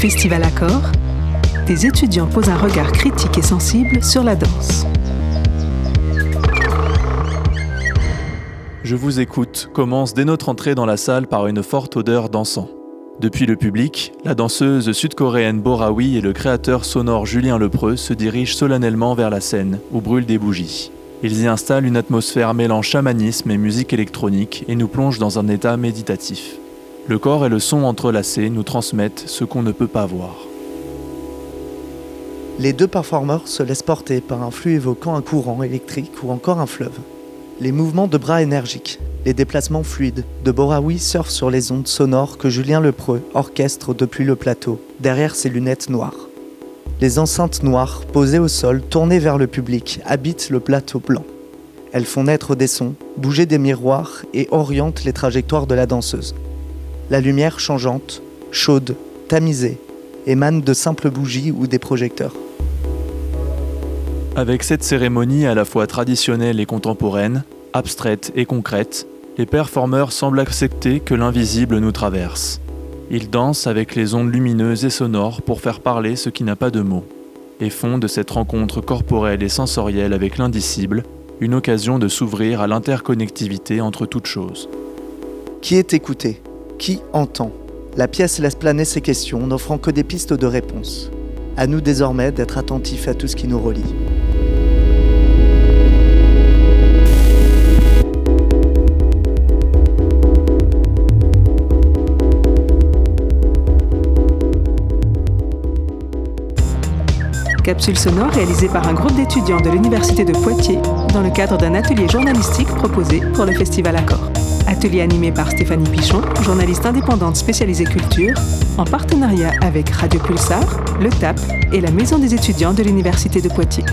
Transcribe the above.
Festival Accord, des étudiants posent un regard critique et sensible sur la danse. Je vous écoute commence dès notre entrée dans la salle par une forte odeur d'encens. Depuis le public, la danseuse sud-coréenne Borawi et le créateur sonore Julien Lepreux se dirigent solennellement vers la scène, où brûlent des bougies. Ils y installent une atmosphère mêlant chamanisme et musique électronique et nous plongent dans un état méditatif. Le corps et le son entrelacés nous transmettent ce qu'on ne peut pas voir. Les deux performeurs se laissent porter par un flux évoquant un courant électrique ou encore un fleuve. Les mouvements de bras énergiques, les déplacements fluides de Borawi surfent sur les ondes sonores que Julien Lepreux orchestre depuis le plateau, derrière ses lunettes noires. Les enceintes noires, posées au sol, tournées vers le public, habitent le plateau blanc. Elles font naître des sons, bouger des miroirs et orientent les trajectoires de la danseuse. La lumière changeante, chaude, tamisée, émane de simples bougies ou des projecteurs. Avec cette cérémonie à la fois traditionnelle et contemporaine, abstraite et concrète, les performeurs semblent accepter que l'invisible nous traverse. Ils dansent avec les ondes lumineuses et sonores pour faire parler ce qui n'a pas de mots, et font de cette rencontre corporelle et sensorielle avec l'indicible une occasion de s'ouvrir à l'interconnectivité entre toutes choses. Qui est écouté? Qui entend La pièce laisse planer ces questions, n'offrant que des pistes de réponse. À nous désormais d'être attentifs à tout ce qui nous relie. Capsule sonore réalisée par un groupe d'étudiants de l'Université de Poitiers dans le cadre d'un atelier journalistique proposé pour le Festival Accord. Atelier animé par Stéphanie Pichon, journaliste indépendante spécialisée culture, en partenariat avec Radio Pulsar, le TAP et la Maison des étudiants de l'Université de Poitiers.